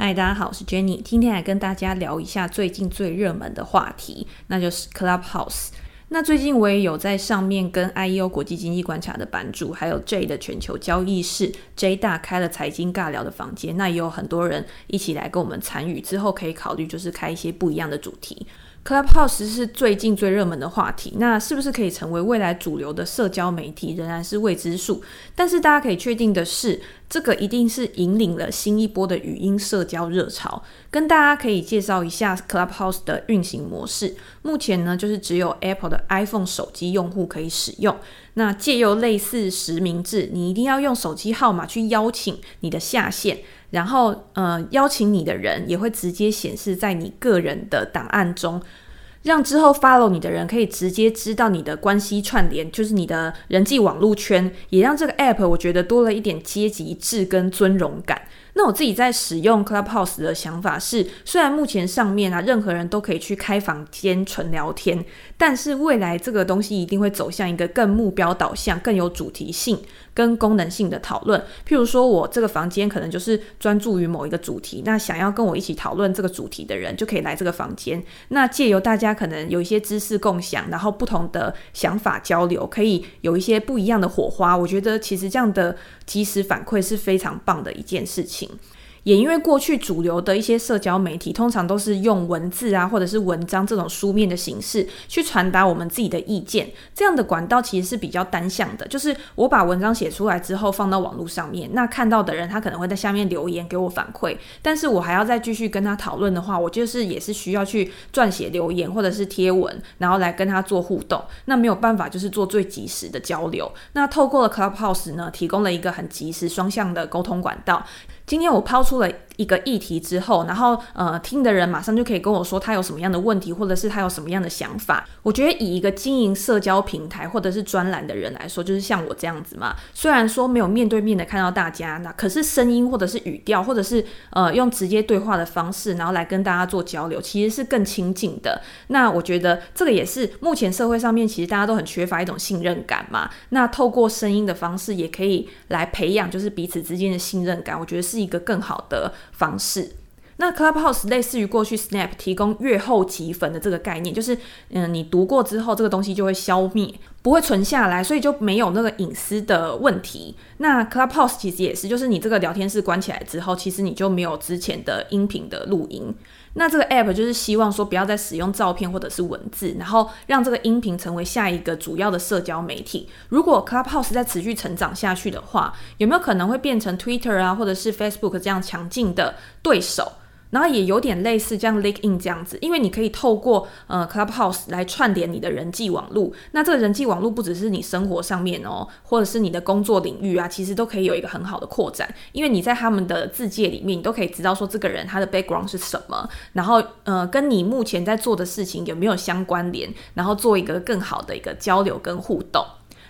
嗨，大家好，我是 Jenny，今天来跟大家聊一下最近最热门的话题，那就是 Clubhouse。那最近我也有在上面跟 IEO 国际经济观察的版主，还有 J 的全球交易室 J 大开了财经尬聊的房间，那也有很多人一起来跟我们参与，之后可以考虑就是开一些不一样的主题。Clubhouse 是最近最热门的话题，那是不是可以成为未来主流的社交媒体，仍然是未知数。但是大家可以确定的是，这个一定是引领了新一波的语音社交热潮。跟大家可以介绍一下 Clubhouse 的运行模式。目前呢，就是只有 Apple 的 iPhone 手机用户可以使用。那借由类似实名制，你一定要用手机号码去邀请你的下线。然后，呃，邀请你的人也会直接显示在你个人的档案中，让之后 follow 你的人可以直接知道你的关系串联，就是你的人际网络圈，也让这个 app 我觉得多了一点阶级制跟尊荣感。那我自己在使用 Clubhouse 的想法是，虽然目前上面啊，任何人都可以去开房间纯聊天，但是未来这个东西一定会走向一个更目标导向、更有主题性跟功能性的讨论。譬如说，我这个房间可能就是专注于某一个主题，那想要跟我一起讨论这个主题的人就可以来这个房间。那借由大家可能有一些知识共享，然后不同的想法交流，可以有一些不一样的火花。我觉得其实这样的即时反馈是非常棒的一件事情。也因为过去主流的一些社交媒体通常都是用文字啊，或者是文章这种书面的形式去传达我们自己的意见，这样的管道其实是比较单向的。就是我把文章写出来之后放到网络上面，那看到的人他可能会在下面留言给我反馈，但是我还要再继续跟他讨论的话，我就是也是需要去撰写留言或者是贴文，然后来跟他做互动。那没有办法就是做最及时的交流。那透过了 Clubhouse 呢，提供了一个很及时双向的沟通管道。今天我抛出了一个议题之后，然后呃，听的人马上就可以跟我说他有什么样的问题，或者是他有什么样的想法。我觉得以一个经营社交平台或者是专栏的人来说，就是像我这样子嘛。虽然说没有面对面的看到大家，那可是声音或者是语调，或者是呃用直接对话的方式，然后来跟大家做交流，其实是更亲近的。那我觉得这个也是目前社会上面其实大家都很缺乏一种信任感嘛。那透过声音的方式，也可以来培养就是彼此之间的信任感。我觉得是一个更好的方式。那 Clubhouse 类似于过去 Snap 提供阅后即焚的这个概念，就是嗯，你读过之后，这个东西就会消灭，不会存下来，所以就没有那个隐私的问题。那 Clubhouse 其实也是，就是你这个聊天室关起来之后，其实你就没有之前的音频的录音。那这个 App 就是希望说不要再使用照片或者是文字，然后让这个音频成为下一个主要的社交媒体。如果 Clubhouse 在持续成长下去的话，有没有可能会变成 Twitter 啊，或者是 Facebook 这样强劲的对手？然后也有点类似像 link in 这样子，因为你可以透过呃 Clubhouse 来串联你的人际网络。那这个人际网络不只是你生活上面哦，或者是你的工作领域啊，其实都可以有一个很好的扩展。因为你在他们的字界里面，你都可以知道说这个人他的 background 是什么，然后呃跟你目前在做的事情有没有相关联，然后做一个更好的一个交流跟互动。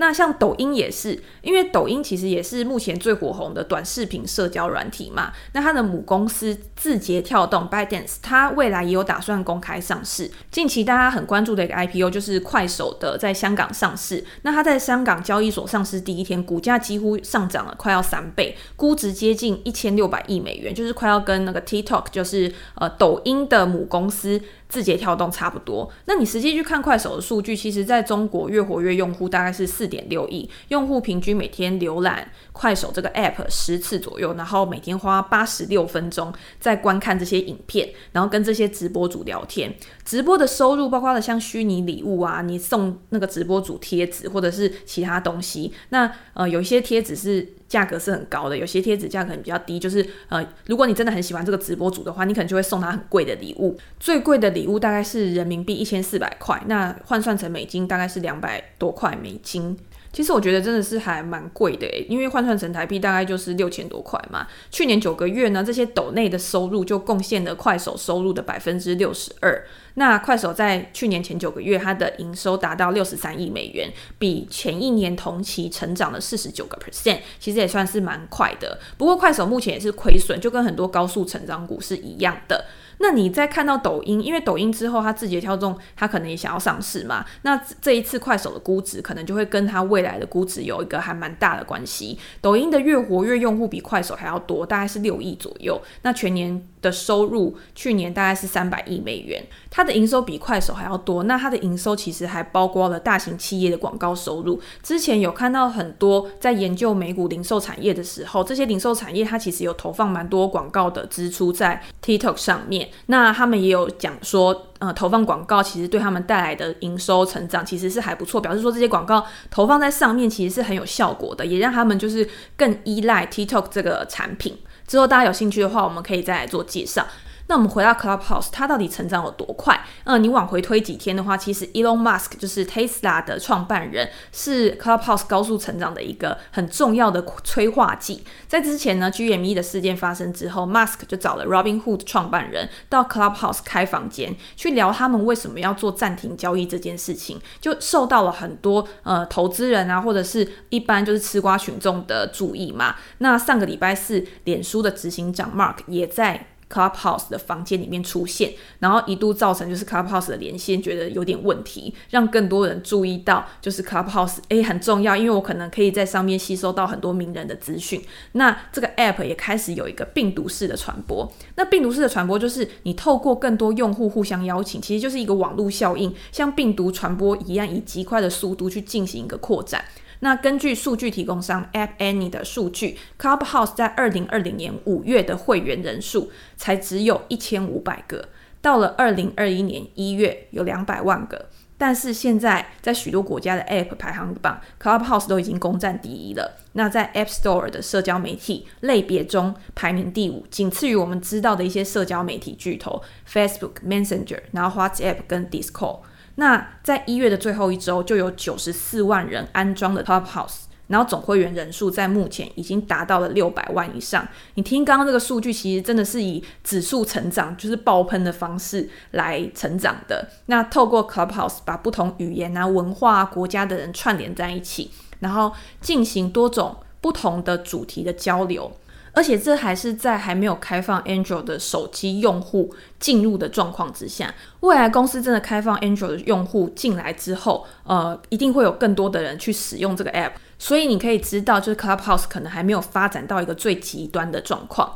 那像抖音也是，因为抖音其实也是目前最火红的短视频社交软体嘛。那它的母公司字节跳动 ByteDance，它未来也有打算公开上市。近期大家很关注的一个 IPO 就是快手的在香港上市。那它在香港交易所上市第一天，股价几乎上涨了快要三倍，估值接近一千六百亿美元，就是快要跟那个 TikTok，就是呃抖音的母公司。字节跳动差不多，那你实际去看快手的数据，其实在中国月活跃用户大概是四点六亿，用户平均每天浏览快手这个 app 十次左右，然后每天花八十六分钟在观看这些影片，然后跟这些直播主聊天。直播的收入包括了像虚拟礼物啊，你送那个直播主贴纸或者是其他东西。那呃有一些贴纸是。价格是很高的，有些贴纸价格比较低，就是呃，如果你真的很喜欢这个直播主的话，你可能就会送他很贵的礼物。最贵的礼物大概是人民币一千四百块，那换算成美金大概是两百多块美金。其实我觉得真的是还蛮贵的诶，因为换算成台币大概就是六千多块嘛。去年九个月呢，这些抖内的收入就贡献了快手收入的百分之六十二。那快手在去年前九个月，它的营收达到六十三亿美元，比前一年同期成长了四十九个 percent，其实也算是蛮快的。不过快手目前也是亏损，就跟很多高速成长股是一样的。那你在看到抖音，因为抖音之后，它字节跳动，它可能也想要上市嘛。那这一次快手的估值，可能就会跟它未来的估值有一个还蛮大的关系。抖音的月活跃用户比快手还要多，大概是六亿左右。那全年的收入，去年大概是三百亿美元。它的营收比快手还要多。那它的营收其实还包括了大型企业的广告收入。之前有看到很多在研究美股零售产业的时候，这些零售产业它其实有投放蛮多广告的支出在 TikTok 上面。那他们也有讲说，呃，投放广告其实对他们带来的营收成长其实是还不错，表示说这些广告投放在上面其实是很有效果的，也让他们就是更依赖 TikTok 这个产品。之后大家有兴趣的话，我们可以再来做介绍。那我们回到 Clubhouse，它到底成长有多快？嗯、你往回推几天的话，其实 Elon Musk 就是 Tesla 的创办人，是 Clubhouse 高速成长的一个很重要的催化剂。在之前呢，GME 的事件发生之后，Musk 就找了 Robinhood 创办人到 Clubhouse 开房间，去聊他们为什么要做暂停交易这件事情，就受到了很多呃投资人啊，或者是一般就是吃瓜群众的注意嘛。那上个礼拜四，脸书的执行长 Mark 也在。Clubhouse 的房间里面出现，然后一度造成就是 Clubhouse 的连线觉得有点问题，让更多人注意到就是 Clubhouse 诶很重要，因为我可能可以在上面吸收到很多名人的资讯。那这个 App 也开始有一个病毒式的传播。那病毒式的传播就是你透过更多用户互相邀请，其实就是一个网络效应，像病毒传播一样，以极快的速度去进行一个扩展。那根据数据提供商 App Annie 的数据，Clubhouse 在二零二零年五月的会员人数才只有一千五百个，到了二零二一年一月有两百万个，但是现在在许多国家的 App 排行榜，Clubhouse 都已经攻占第一了。那在 App Store 的社交媒体类别中排名第五，仅次于我们知道的一些社交媒体巨头 Facebook、Messenger，然后 WhatsApp 跟 Discord。那在一月的最后一周，就有九十四万人安装了 Clubhouse，然后总会员人数在目前已经达到了六百万以上。你听刚刚这个数据，其实真的是以指数成长，就是爆喷的方式来成长的。那透过 Clubhouse 把不同语言啊、文化啊、国家的人串联在一起，然后进行多种不同的主题的交流。而且这还是在还没有开放 Android 的手机用户进入的状况之下。未来公司真的开放 Android 的用户进来之后，呃，一定会有更多的人去使用这个 App。所以你可以知道，就是 Clubhouse 可能还没有发展到一个最极端的状况。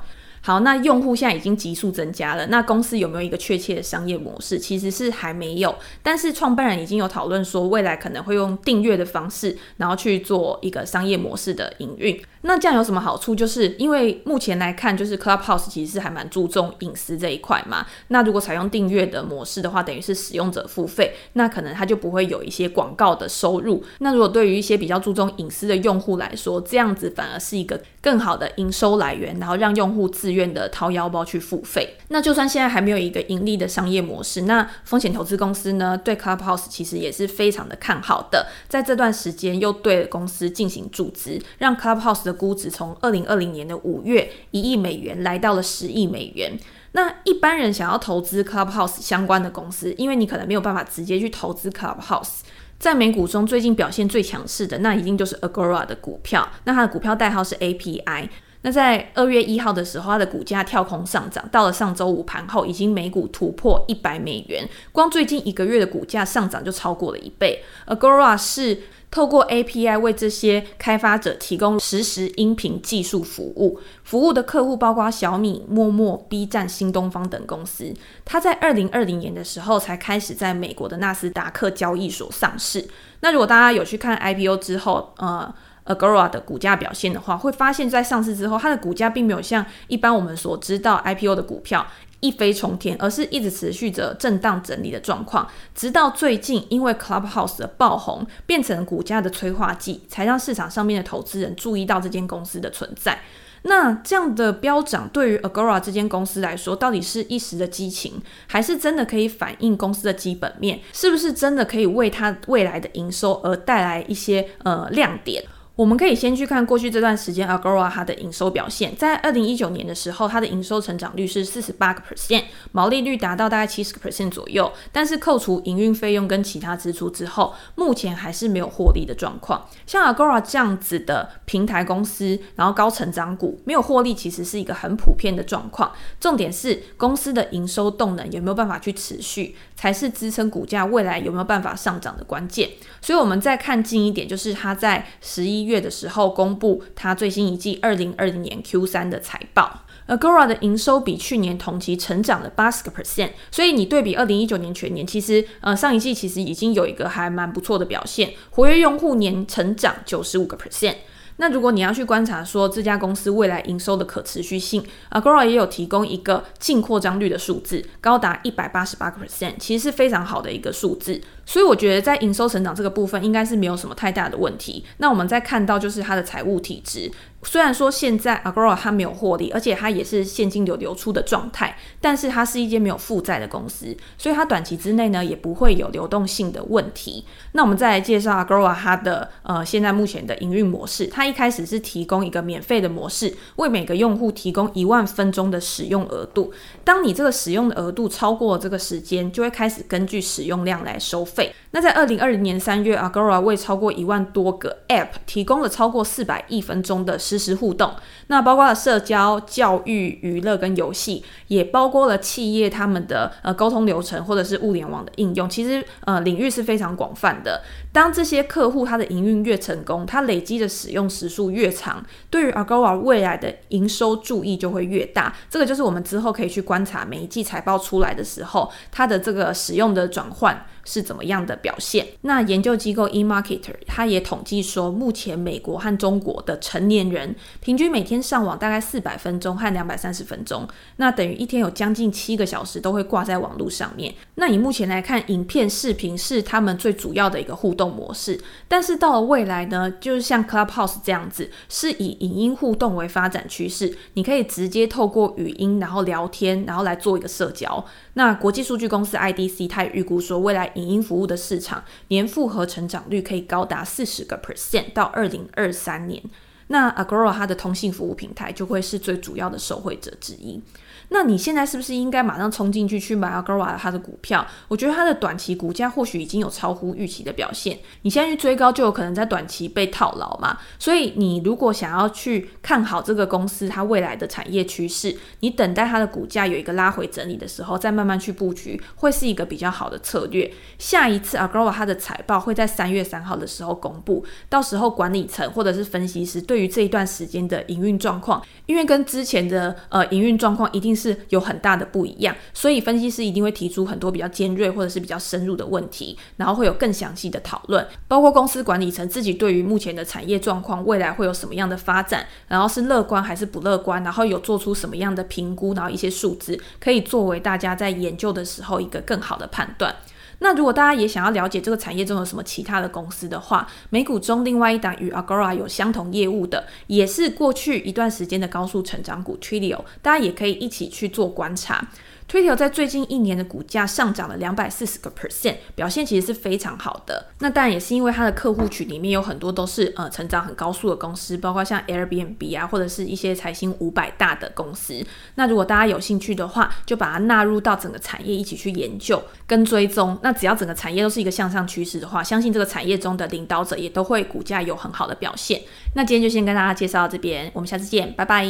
好，那用户现在已经急速增加了。那公司有没有一个确切的商业模式？其实是还没有。但是创办人已经有讨论说，未来可能会用订阅的方式，然后去做一个商业模式的营运。那这样有什么好处？就是因为目前来看，就是 Clubhouse 其实是还蛮注重隐私这一块嘛。那如果采用订阅的模式的话，等于是使用者付费，那可能他就不会有一些广告的收入。那如果对于一些比较注重隐私的用户来说，这样子反而是一个更好的营收来源，然后让用户自愿的掏腰包去付费。那就算现在还没有一个盈利的商业模式，那风险投资公司呢，对 Clubhouse 其实也是非常的看好的。在这段时间又对公司进行注资，让 Clubhouse 的估值从二零二零年的五月一亿美元来到了十亿美元。那一般人想要投资 Clubhouse 相关的公司，因为你可能没有办法直接去投资 Clubhouse，在美股中最近表现最强势的，那一定就是 Agora 的股票。那它的股票代号是 API。那在二月一号的时候，它的股价跳空上涨，到了上周五盘后，已经每股突破一百美元。光最近一个月的股价上涨就超过了一倍。Agora 是透过 API 为这些开发者提供实时音频技术服务，服务的客户包括小米、陌陌、B 站、新东方等公司。它在二零二零年的时候才开始在美国的纳斯达克交易所上市。那如果大家有去看 IPO 之后，呃，Agora 的股价表现的话，会发现在上市之后，它的股价并没有像一般我们所知道 IPO 的股票。一飞冲天，而是一直持续着震荡整理的状况，直到最近，因为 Clubhouse 的爆红，变成股价的催化剂，才让市场上面的投资人注意到这间公司的存在。那这样的飙涨，对于 Agora 这间公司来说，到底是一时的激情，还是真的可以反映公司的基本面？是不是真的可以为它未来的营收而带来一些呃亮点？我们可以先去看过去这段时间 Agora 它的营收表现，在二零一九年的时候，它的营收成长率是四十八个 percent，毛利率达到大概七十个 percent 左右。但是扣除营运费用跟其他支出之后，目前还是没有获利的状况。像 Agora 这样子的平台公司，然后高成长股没有获利，其实是一个很普遍的状况。重点是公司的营收动能有没有办法去持续，才是支撑股价未来有没有办法上涨的关键。所以，我们再看近一点，就是它在十一月的时候公布它最新一季二零二零年 Q 三的财报，Agora 的营收比去年同期成长了八十个 percent，所以你对比二零一九年全年，其实呃上一季其实已经有一个还蛮不错的表现，活跃用户年成长九十五个 percent。那如果你要去观察说这家公司未来营收的可持续性，Agora 也有提供一个净扩张率的数字，高达一百八十八个 percent，其实是非常好的一个数字。所以我觉得在营收成长这个部分应该是没有什么太大的问题。那我们再看到就是它的财务体制。虽然说现在 Agora 它没有获利，而且它也是现金流流出的状态，但是它是一间没有负债的公司，所以它短期之内呢也不会有流动性的问题。那我们再来介绍 Agora 它的呃现在目前的营运模式，它一开始是提供一个免费的模式，为每个用户提供一万分钟的使用额度。当你这个使用的额度超过了这个时间，就会开始根据使用量来收费。那在二零二零年三月，Agora 为超过一万多个 App 提供了超过四百亿分钟的实时互动，那包括了社交、教育、娱乐跟游戏，也包括了企业他们的呃沟通流程或者是物联网的应用。其实呃领域是非常广泛的。当这些客户他的营运越成功，他累积的使用时数越长，对于 Agora 未来的营收注意就会越大。这个就是我们之后可以去观察每一季财报出来的时候，它的这个使用的转换。是怎么样的表现？那研究机构 eMarketer 他也统计说，目前美国和中国的成年人平均每天上网大概四百分钟和两百三十分钟，那等于一天有将近七个小时都会挂在网络上面。那以目前来看，影片、视频是他们最主要的一个互动模式。但是到了未来呢，就是像 Clubhouse 这样子，是以影音互动为发展趋势。你可以直接透过语音，然后聊天，然后来做一个社交。那国际数据公司 IDC 他也预估说，未来影音服务的市场年复合成长率可以高达四十个 percent，到二零二三年，那 Agora 它的通信服务平台就会是最主要的受惠者之一。那你现在是不是应该马上冲进去去买 Agora 它的股票？我觉得它的短期股价或许已经有超乎预期的表现。你现在去追高，就有可能在短期被套牢嘛。所以你如果想要去看好这个公司它未来的产业趋势，你等待它的股价有一个拉回整理的时候，再慢慢去布局，会是一个比较好的策略。下一次 Agora 它的财报会在三月三号的时候公布，到时候管理层或者是分析师对于这一段时间的营运状况，因为跟之前的呃营运状况一定。是是有很大的不一样，所以分析师一定会提出很多比较尖锐或者是比较深入的问题，然后会有更详细的讨论，包括公司管理层自己对于目前的产业状况，未来会有什么样的发展，然后是乐观还是不乐观，然后有做出什么样的评估，然后一些数字可以作为大家在研究的时候一个更好的判断。那如果大家也想要了解这个产业中有什么其他的公司的话，美股中另外一档与 Agora 有相同业务的，也是过去一段时间的高速成长股 Trilio，大家也可以一起去做观察。推特在最近一年的股价上涨了两百四十个 percent，表现其实是非常好的。那当然也是因为它的客户群里面有很多都是呃成长很高速的公司，包括像 Airbnb 啊，或者是一些财新五百大的公司。那如果大家有兴趣的话，就把它纳入到整个产业一起去研究跟追踪。那只要整个产业都是一个向上趋势的话，相信这个产业中的领导者也都会股价有很好的表现。那今天就先跟大家介绍到这边，我们下次见，拜拜。